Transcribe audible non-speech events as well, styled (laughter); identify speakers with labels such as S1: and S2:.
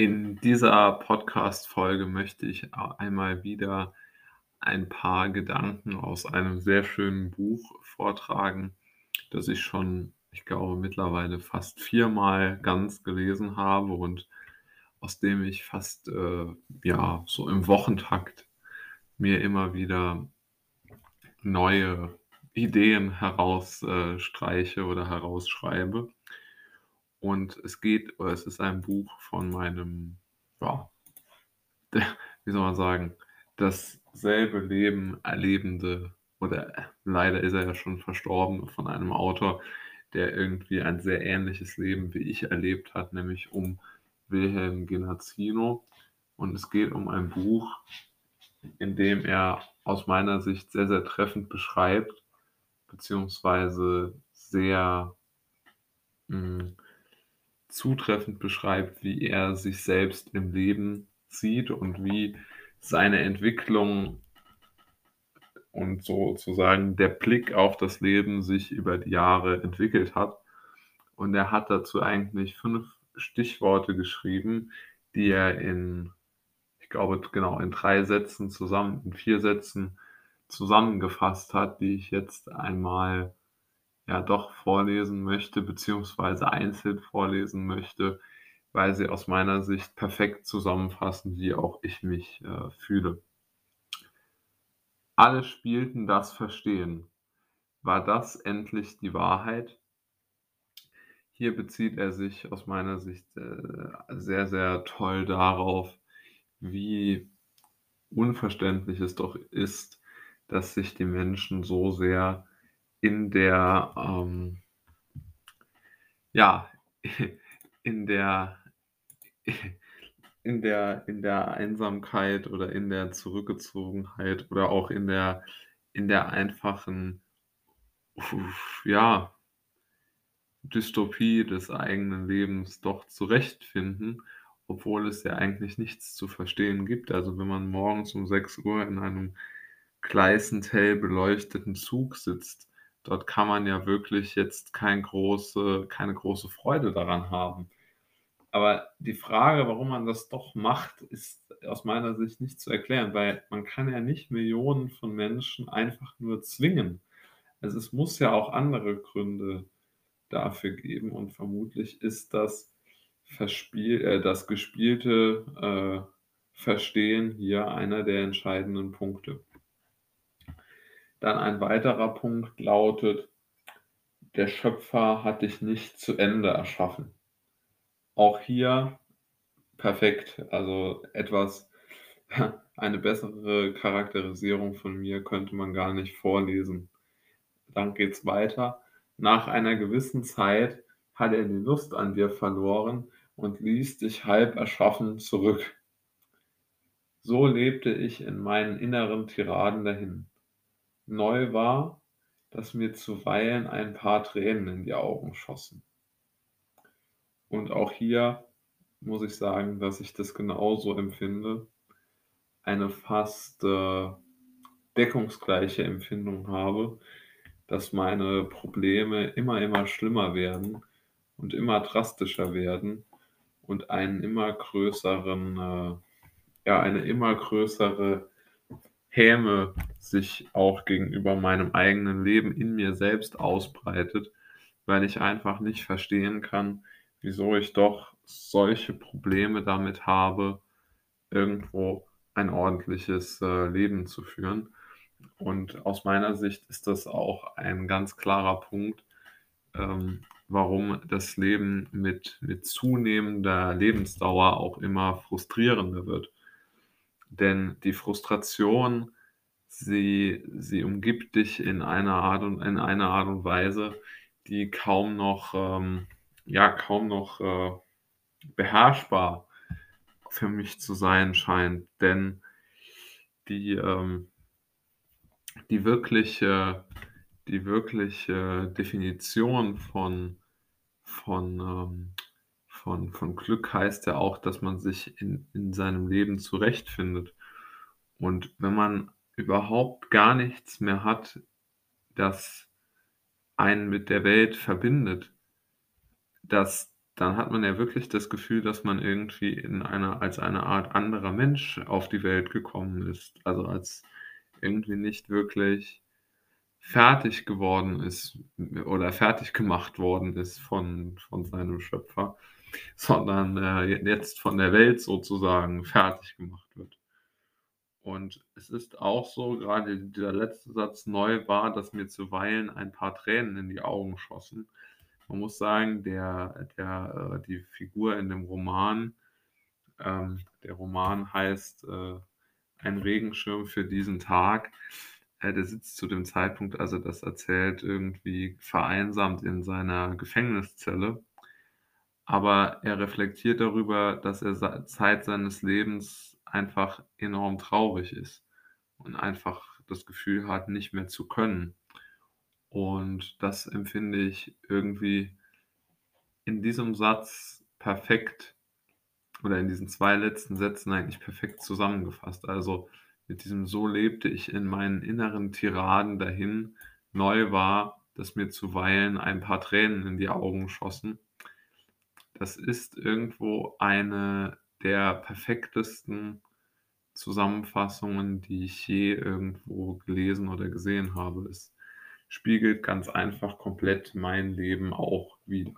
S1: In dieser Podcast-Folge möchte ich einmal wieder ein paar Gedanken aus einem sehr schönen Buch vortragen, das ich schon, ich glaube, mittlerweile fast viermal ganz gelesen habe und aus dem ich fast, äh, ja, so im Wochentakt mir immer wieder neue Ideen herausstreiche oder herausschreibe. Und es geht oder es ist ein Buch von meinem, ja, wie soll man sagen, dasselbe Leben erlebende oder leider ist er ja schon verstorben von einem Autor, der irgendwie ein sehr ähnliches Leben wie ich erlebt hat, nämlich um Wilhelm Genazzino. Und es geht um ein Buch, in dem er aus meiner Sicht sehr, sehr treffend beschreibt, beziehungsweise sehr mh, hm, zutreffend beschreibt, wie er sich selbst im Leben sieht und wie seine Entwicklung und sozusagen der Blick auf das Leben sich über die Jahre entwickelt hat. Und er hat dazu eigentlich fünf Stichworte geschrieben, die er in, ich glaube, genau, in drei Sätzen zusammen, in vier Sätzen zusammengefasst hat, die ich jetzt einmal ja doch vorlesen möchte, beziehungsweise einzeln vorlesen möchte, weil sie aus meiner Sicht perfekt zusammenfassen, wie auch ich mich äh, fühle. Alle spielten das Verstehen. War das endlich die Wahrheit? Hier bezieht er sich aus meiner Sicht äh, sehr, sehr toll darauf, wie unverständlich es doch ist, dass sich die Menschen so sehr in der, ähm, ja, (laughs) in der, (laughs) in der, in der Einsamkeit oder in der Zurückgezogenheit oder auch in der, in der einfachen, ja, Dystopie des eigenen Lebens doch zurechtfinden, obwohl es ja eigentlich nichts zu verstehen gibt. Also wenn man morgens um 6 Uhr in einem gleißend hell beleuchteten Zug sitzt, Dort kann man ja wirklich jetzt kein große keine große Freude daran haben. Aber die Frage, warum man das doch macht, ist aus meiner Sicht nicht zu erklären, weil man kann ja nicht Millionen von Menschen einfach nur zwingen. Also, es muss ja auch andere Gründe dafür geben und vermutlich ist das Verspiel äh, das gespielte, äh, Verstehen hier einer der entscheidenden Punkte. Dann ein weiterer Punkt lautet: Der Schöpfer hat dich nicht zu Ende erschaffen. Auch hier perfekt, also etwas (laughs) eine bessere Charakterisierung von mir könnte man gar nicht vorlesen. Dann geht's weiter. Nach einer gewissen Zeit hat er die Lust an dir verloren und ließ dich halb erschaffen zurück. So lebte ich in meinen inneren Tiraden dahin. Neu war, dass mir zuweilen ein paar Tränen in die Augen schossen. Und auch hier muss ich sagen, dass ich das genauso empfinde, eine fast äh, deckungsgleiche Empfindung habe, dass meine Probleme immer, immer schlimmer werden und immer drastischer werden und einen immer größeren, äh, ja, eine immer größere Häme sich auch gegenüber meinem eigenen Leben in mir selbst ausbreitet, weil ich einfach nicht verstehen kann, wieso ich doch solche Probleme damit habe, irgendwo ein ordentliches äh, Leben zu führen. Und aus meiner Sicht ist das auch ein ganz klarer Punkt, ähm, warum das Leben mit, mit zunehmender Lebensdauer auch immer frustrierender wird. Denn die Frustration, sie, sie umgibt dich in einer Art und in einer Art und Weise, die kaum noch, ähm, ja, kaum noch äh, beherrschbar für mich zu sein scheint. Denn die, ähm, die wirkliche, die wirkliche Definition von, von ähm, von, von Glück heißt ja auch, dass man sich in, in seinem Leben zurechtfindet. Und wenn man überhaupt gar nichts mehr hat, das einen mit der Welt verbindet, das dann hat man ja wirklich das Gefühl, dass man irgendwie in einer als eine Art anderer Mensch auf die Welt gekommen ist. Also, als irgendwie nicht wirklich fertig geworden ist oder fertig gemacht worden ist von von seinem Schöpfer, sondern, äh, jetzt von der Welt sozusagen fertig gemacht wird. Und es ist auch so, gerade dieser letzte Satz neu war, dass mir zuweilen ein paar Tränen in die Augen schossen. Man muss sagen, der der äh, die Figur in dem Roman ähm, der Roman heißt, äh, „Ein Regenschirm für diesen Tag“. Äh, der sitzt zu dem Zeitpunkt, als er das erzählt, irgendwie vereinsamt in seiner Gefängniszelle. Aber er reflektiert darüber, dass er Zeit seines Lebens einfach enorm traurig ist und einfach das Gefühl hat, nicht mehr zu können. Und das empfinde ich irgendwie in diesem Satz perfekt oder in diesen 2 letzten Sätzen eigentlich perfekt zusammengefasst. Also, mit diesem: „So lebte ich in meinen inneren Tiraden dahin. Neu war, dass mir zuweilen ein paar Tränen in die Augen schossen.“ Das ist irgendwo eine der perfektesten Zusammenfassungen, die ich je irgendwo gelesen oder gesehen habe. Es spiegelt ganz einfach komplett mein Leben auch wider.